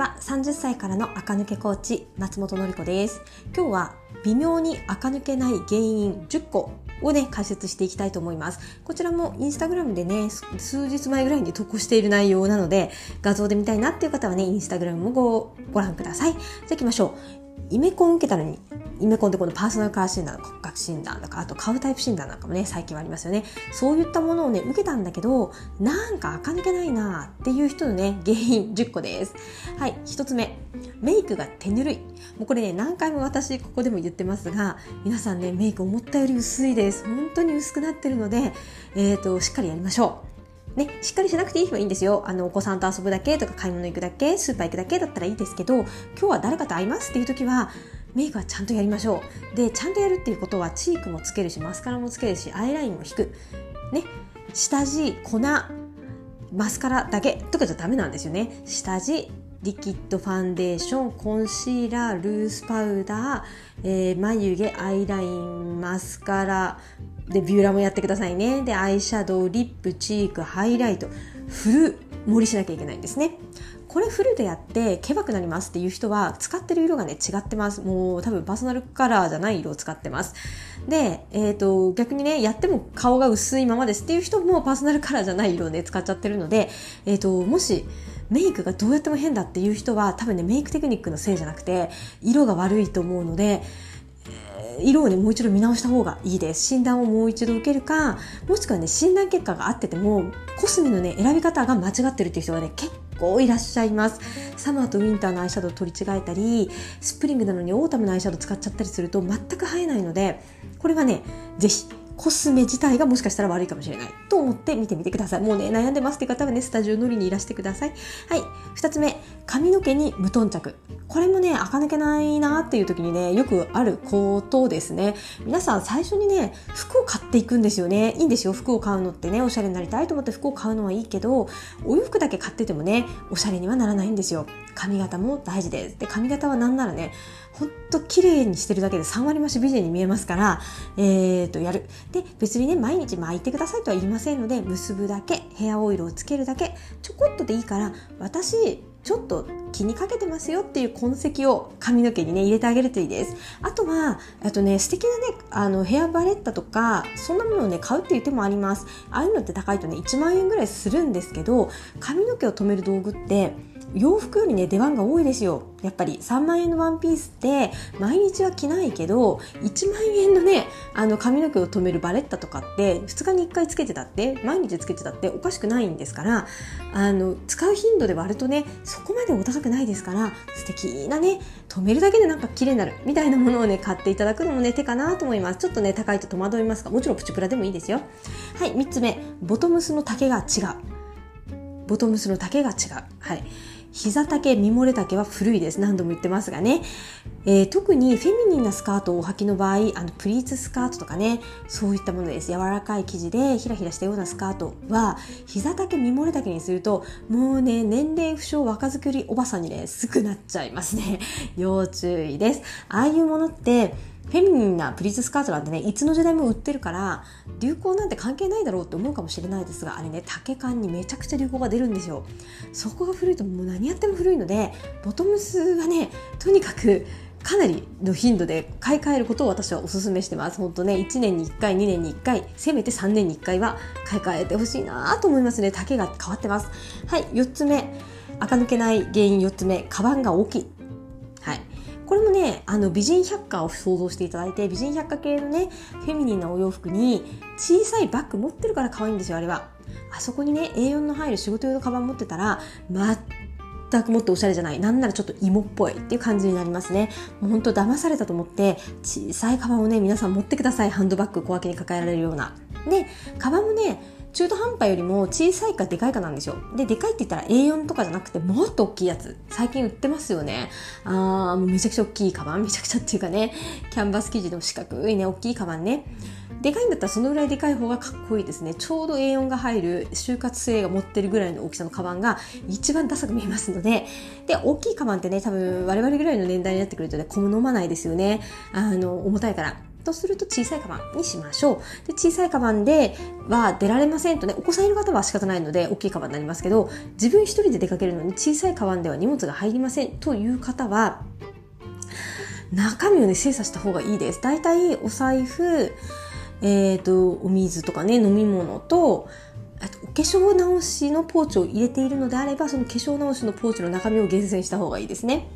は30歳からの垢抜けコーチ松本の子です。今日は微妙に垢抜けない原因10個をね解説していきたいと思います。こちらもインスタグラムでね数日前ぐらいに投稿している内容なので画像で見たいなっていう方はねインスタグラムもごご覧ください。じゃあ行きましょう。イメコン受けたのにイメコンってこのパーソナルカラー診断骨格診断とかあと顔タイプ診断なんかもね最近はありますよね。そういったものをね受けたんだけどなんか垢抜けないなっていう人のね原因10個です。はい1つ目。メイクが手ぬるい。もうこれね何回も私ここでも言ってますが皆さんねメイク思ったより薄いです。本当に薄くなってるのでえっ、ー、としっかりやりましょう。ね、しっかりしなくていい日はいいんですよ。あの、お子さんと遊ぶだけとか買い物行くだけ、スーパー行くだけだったらいいですけど、今日は誰かと会いますっていう時は、メイクはちゃんとやりましょう。で、ちゃんとやるっていうことは、チークもつけるし、マスカラもつけるし、アイラインも引く。ね、下地、粉、マスカラだけとかじゃダメなんですよね。下地、リキッドファンデーション、コンシーラー、ルースパウダー、えー、眉毛、アイライン、マスカラ、で、ビューラーもやってくださいね。で、アイシャドウ、リップ、チーク、ハイライト、フル盛りしなきゃいけないんですね。これフルでやってケバくなりますっていう人は使ってる色がね違ってます。もう多分パーソナルカラーじゃない色を使ってます。で、えっ、ー、と逆にねやっても顔が薄いままですっていう人もパーソナルカラーじゃない色をね使っちゃってるので、えっ、ー、ともしメイクがどうやっても変だっていう人は多分ねメイクテクニックのせいじゃなくて色が悪いと思うので色をねもう一度見直した方がいいです。診断をもう一度受けるかもしくはね診断結果が合っててもコスメのね選び方が間違ってるっていう人がね結構いらっしゃいます。サマーとウィンターのアイシャドウ取り違えたりスプリングなのにオータムのアイシャドウ使っちゃったりすると全く映えないのでこれはね是非コスメ自体がもしかしたら悪いかもしれないと思って見てみてください。もうね、悩んでますって方はね、スタジオ乗りにいらしてください。はい。二つ目、髪の毛に無頓着。これもね、垢抜けないなっていう時にね、よくあることですね。皆さん最初にね、服を買っていくんですよね。いいんですよ。服を買うのってね、おしゃれになりたいと思って服を買うのはいいけど、お洋服だけ買っててもね、おしゃれにはならないんですよ。髪型も大事です。で、髪型はなんならね、ほんと綺麗にしてるだけで3割増し美人に見えますから、えーと、やる。で、別にね、毎日巻いてくださいとは言いませんので、結ぶだけ、ヘアオイルをつけるだけ、ちょこっとでいいから、私、ちょっと気にかけてますよっていう痕跡を髪の毛にね入れてあげるといいです。あとはあとね素敵なねあのヘアバレッタとかそんなものをね買うっていう手もあります。ああいうのって高いとね1万円ぐらいするんですけど髪の毛を留める道具って洋服よりね出番が多いですよ。やっぱり3万円のワンピースって毎日は着ないけど1万円のねあの髪の毛を留めるバレッタとかって2日に1回つけてたって毎日つけてたっておかしくないんですからあの使う頻度で割るとねそこまでお高くないですから素敵なね止めるだけでなんか綺麗になるみたいなものをね買っていただくのもね手かなと思います。ちょっとね高いと戸惑いますがもちろんプチプラでもいいですよ。はい3つ目。ボトムスの丈が違う。ボトムスの丈が違う。はい。膝丈、身漏れ丈は古いです。何度も言ってますがね。えー、特にフェミニンなスカートをお履きの場合、あの、プリーツスカートとかね、そういったものです。柔らかい生地でひらひらしたようなスカートは、膝丈、身漏れ丈にすると、もうね、年齢不詳若作りおばさんにね、すぐなっちゃいますね。要注意です。ああいうものって、フェミニンなプリーツスカートなんてねいつの時代も売ってるから流行なんて関係ないだろうって思うかもしれないですがあれね丈感にめちゃくちゃ流行が出るんですよそこが古いともう何やっても古いのでボトムスはねとにかくかなりの頻度で買い替えることを私はお勧めしてます。本当ね、1年に1回、2年に1回、せめて3年に1回は買い替えてほしいなと思いますね。丈が変わってます。はい、4つ目。垢抜けない原因4つ目。カバンが大きい。はい。これもねあの美人百科を想像していただいて美人百科系のねフェミニンなお洋服に小さいバッグ持ってるから可愛いんですよあれは。あそこにね A4 の入る仕事用のカバン持ってたら全くもっておしゃれじゃない。なんならちょっと芋っぽいっていう感じになりますね。もうほんと騙されたと思って小さいカバンをね皆さん持ってください。ハンドバッグ小分けに抱えられるような。でカバンもね中途半端よりも小さいかでかいかなんですよ。で、でかいって言ったら A4 とかじゃなくてもっと大きいやつ。最近売ってますよね。あー、もうめちゃくちゃ大きいカバン。めちゃくちゃっていうかね、キャンバス生地の四角いね、大きいカバンね。でかいんだったらそのぐらいでかい方がかっこいいですね。ちょうど A4 が入る就活生が持ってるぐらいの大きさのカバンが一番ダサく見えますので、で、大きいカバンってね、多分我々ぐらいの年代になってくるとね、好まないですよね。あの、重たいから。とすると小さいカバンにしましょう。で小さいカバンでは出られませんとね、お子さんいる方は仕方ないので大きいカバンになりますけど、自分一人で出かけるのに小さいカバンでは荷物が入りませんという方は、中身をね、精査した方がいいです。だいたいお財布、えっ、ー、と、お水とかね、飲み物と、化粧直しのポーチを入れているのであればその化粧直しのポーチの中身を厳選した方がいいですね。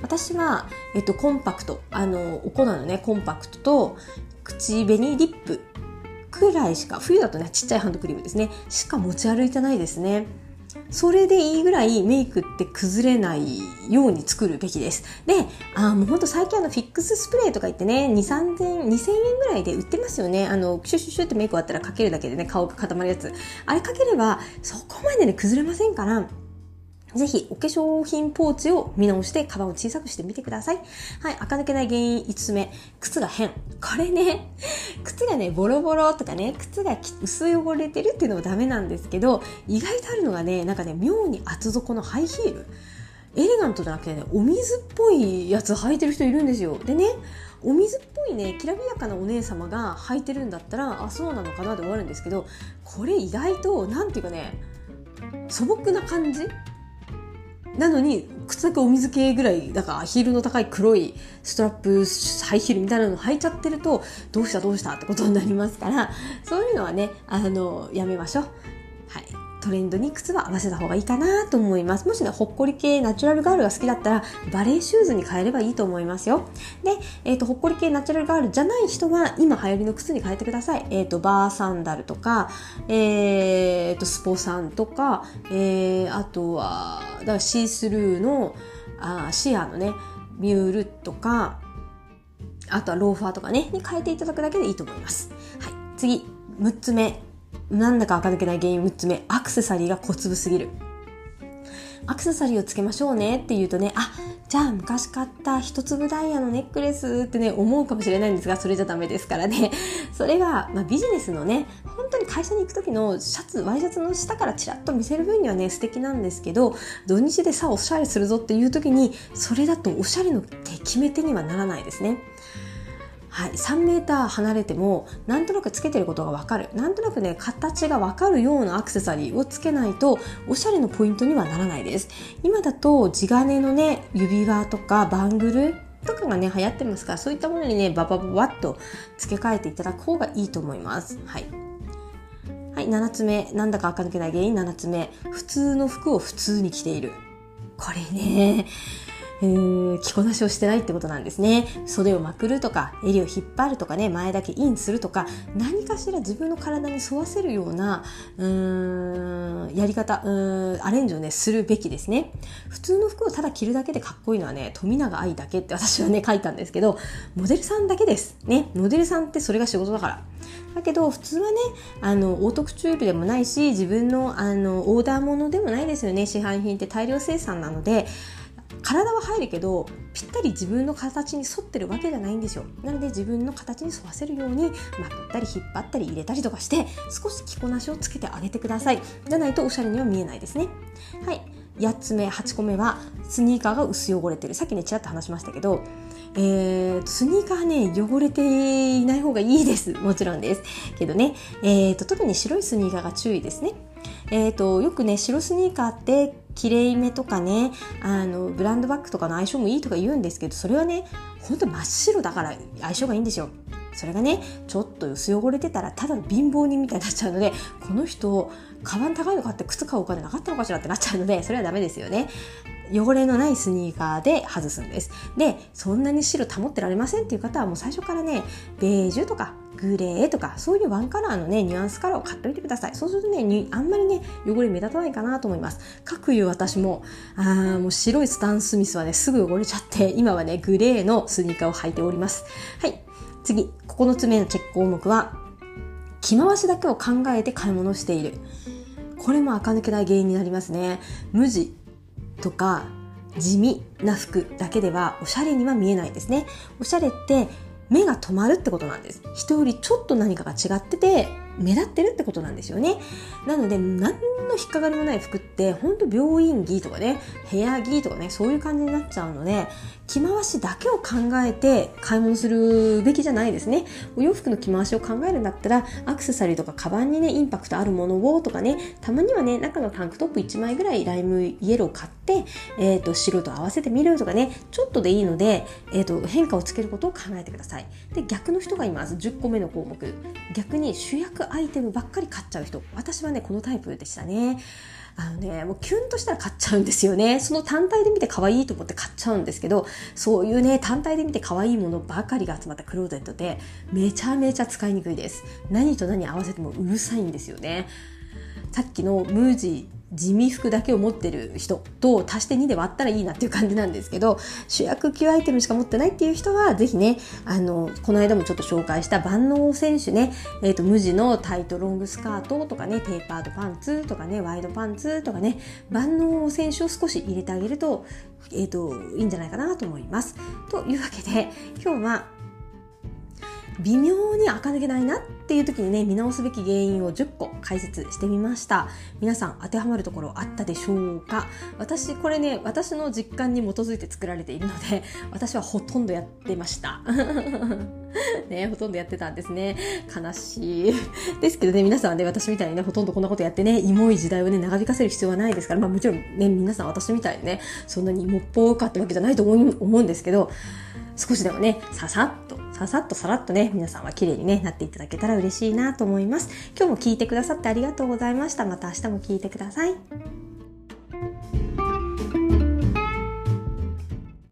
私は、えっと、コンパクトあのお粉のねコンパクトと口紅リップくらいしか冬だとねちっちゃいハンドクリームですね。しか持ち歩いてないですね。それでいいぐらいメイクって崩れないように作るべきです。で、あもうほんと最近あのフィックススプレーとか言ってね、2、3000、2000円ぐらいで売ってますよね。あの、シュシュシュってメイク終わったらかけるだけでね、顔が固まるやつ。あれかければ、そこまでね、崩れませんから、ぜひ、お化粧品ポーチを見直して、カバンを小さくしてみてください。はい、垢抜けない原因5つ目。靴が変。これね、靴がね、ボロボロとかね、靴が薄汚れてるっていうのもダメなんですけど、意外とあるのがね、なんかね、妙に厚底のハイヒール。エレガントじゃなくてね、お水っぽいやつ履いてる人いるんですよ。でね、お水っぽいね、きらびやかなお姉様が履いてるんだったら、あ、そうなのかなで終わるんですけど、これ意外と、なんていうかね、素朴な感じなのに、靴だけお水系ぐらい、だからヒールの高い黒いストラップ、ハイヒールみたいなの履いちゃってると、どうしたどうしたってことになりますから、そういうのはね、あの、やめましょう。トレンドに靴は合わせた方がいいかなと思います。もしね、ほっこり系ナチュラルガールが好きだったら、バレーシューズに変えればいいと思いますよ。で、えっ、ー、と、ほっこり系ナチュラルガールじゃない人は、今流行りの靴に変えてください。えっ、ー、と、バーサンダルとか、えっ、ー、と、スポサンとか、えー、あとは、だからシースルーの、あシアのね、ミュールとか、あとはローファーとかね、に変えていただくだけでいいと思います。はい。次、6つ目。なんだか垢抜けない原因6つ目、アクセサリーが小粒すぎる。アクセサリーをつけましょうねって言うとね、あ、じゃあ昔買った一粒ダイヤのネックレスってね、思うかもしれないんですが、それじゃダメですからね。それが、まあ、ビジネスのね、本当に会社に行く時のシャツ、ワイシャツの下からチラッと見せる分にはね、素敵なんですけど、土日でさ、おしゃれするぞっていう時に、それだとおしゃれの決め手にはならないですね。はい、3メーー離れてもなんとなくつけてることがわかる。なんとなくね形がわかるようなアクセサリーをつけないとおしゃれのポイントにはならないです。今だと地金のね指輪とかバングルとかがね流行ってますからそういったものにねババババッと付け替えていただく方がいいと思います。はい。はい、7つ目。なんだか垢抜けない原因。7つ目。普通の服を普通に着ている。これね、えー、着こなしをしてないってことなんですね。袖をまくるとか、襟を引っ張るとかね、前だけインするとか、何かしら自分の体に沿わせるような、うーん、やり方、うーん、アレンジをね、するべきですね。普通の服をただ着るだけでかっこいいのはね、富永愛だけって私はね、書いたんですけど、モデルさんだけです。ね、モデルさんってそれが仕事だから。だけど普通はねあのオートクチュールでもないし自分のあのオーダーものでもないですよね市販品って大量生産なので体は入るけどぴったり自分の形に沿ってるわけじゃないんですよなので自分の形に沿わせるようにまくったり引っ張ったり入れたりとかして少し着こなしをつけてあげてくださいじゃないとおしゃれには見えないですねはい8つ目8個目はスニーカーが薄汚れてるさっきねちらっと話しましたけどえー、スニーカーね、汚れていない方がいいです。もちろんです。けどね、えーと、特に白いスニーカーが注意ですね。えーと、よくね、白スニーカーってきれいめとかねあのブランドバッグとかの相性もいいとか言うんですけどそれはねほんと真っ白だから相性がいいんですよ。それがねちょっと薄汚れてたらただの貧乏人みたいになっちゃうのでこの人カバン高いの買って靴買うお金なかったのかしらってなっちゃうのでそれはダメですよね。汚れのないスニーカーで外すんです。でそんなに白保ってられませんっていう方はもう最初からねベージュとかグレーとかそういうワンカラーのねニュアンスカラーを買っておいてください。そうするとねあんまりね汚れ目立たないかなと思います。各いう私もあーもう白いスタン・スミスはねすぐ汚れちゃって今はねグレーのスニーカーを履いております。はい。次9つ目のチェック項目は着回しだけを考えて買い物している。これも垢抜けない原因になりますね。無地。とか地味な服だけではおしゃれには見えないですね。おしゃれって目が止まるってことなんです。人よりちょっと何かが違ってて目立ってるってことなんですよね。なので、何の引っかかりもない服って、本当病院着とかね、部屋着とかね、そういう感じになっちゃうので、着回しだけを考えて買い物するべきじゃないですね。お洋服の着回しを考えるんだったら、アクセサリーとかカバンにね、インパクトあるものをとかね、たまにはね、中のタンクトップ1枚ぐらいライムイエロー買って、えっ、ー、と、白と合わせてみるとかね、ちょっとでいいので、えっ、ー、と、変化をつけることを考えてください。で、逆の人がいます。10個目の項目。逆に主役アイテムばっかり買っちゃう人。私はね、このタイプでしたね。あのね、もうキュンとしたら買っちゃうんですよね。その単体で見て可愛いと思って買っちゃうんですけど、そういうね、単体で見て可愛いものばかりが集まったクローゼットで、めちゃめちゃ使いにくいです。何と何合わせてもうるさいんですよね。さっきのムージー地味服だけを持ってる人と足して2で割ったらいいなっていう感じなんですけど主役級アイテムしか持ってないっていう人はぜひねあのこの間もちょっと紹介した万能選手ね、えーと、無地のタイトロングスカートとかねテーパードパンツとかねワイドパンツとかね万能選手を少し入れてあげると,、えーといいんじゃないかなと思います。というわけで今日は微妙に垢抜けないなっていう時にね見直すべき原因を10個解説してみました。皆さん当てはまるところあったでしょうか？私これね私の実感に基づいて作られているので私はほとんどやってました。ねほとんどやってたんですね。悲しい。ですけどね皆さんね私みたいにねほとんどこんなことやってねイモい時代をね長引かせる必要はないですからまあもちろんね皆さん私みたいにねそんなに芋っぽかったわけじゃないと思うんですけど少しでもねささっとささっとさらっとね、皆さんは綺麗にね、なっていただけたら嬉しいなと思います。今日も聞いてくださってありがとうございました。また明日も聞いてください。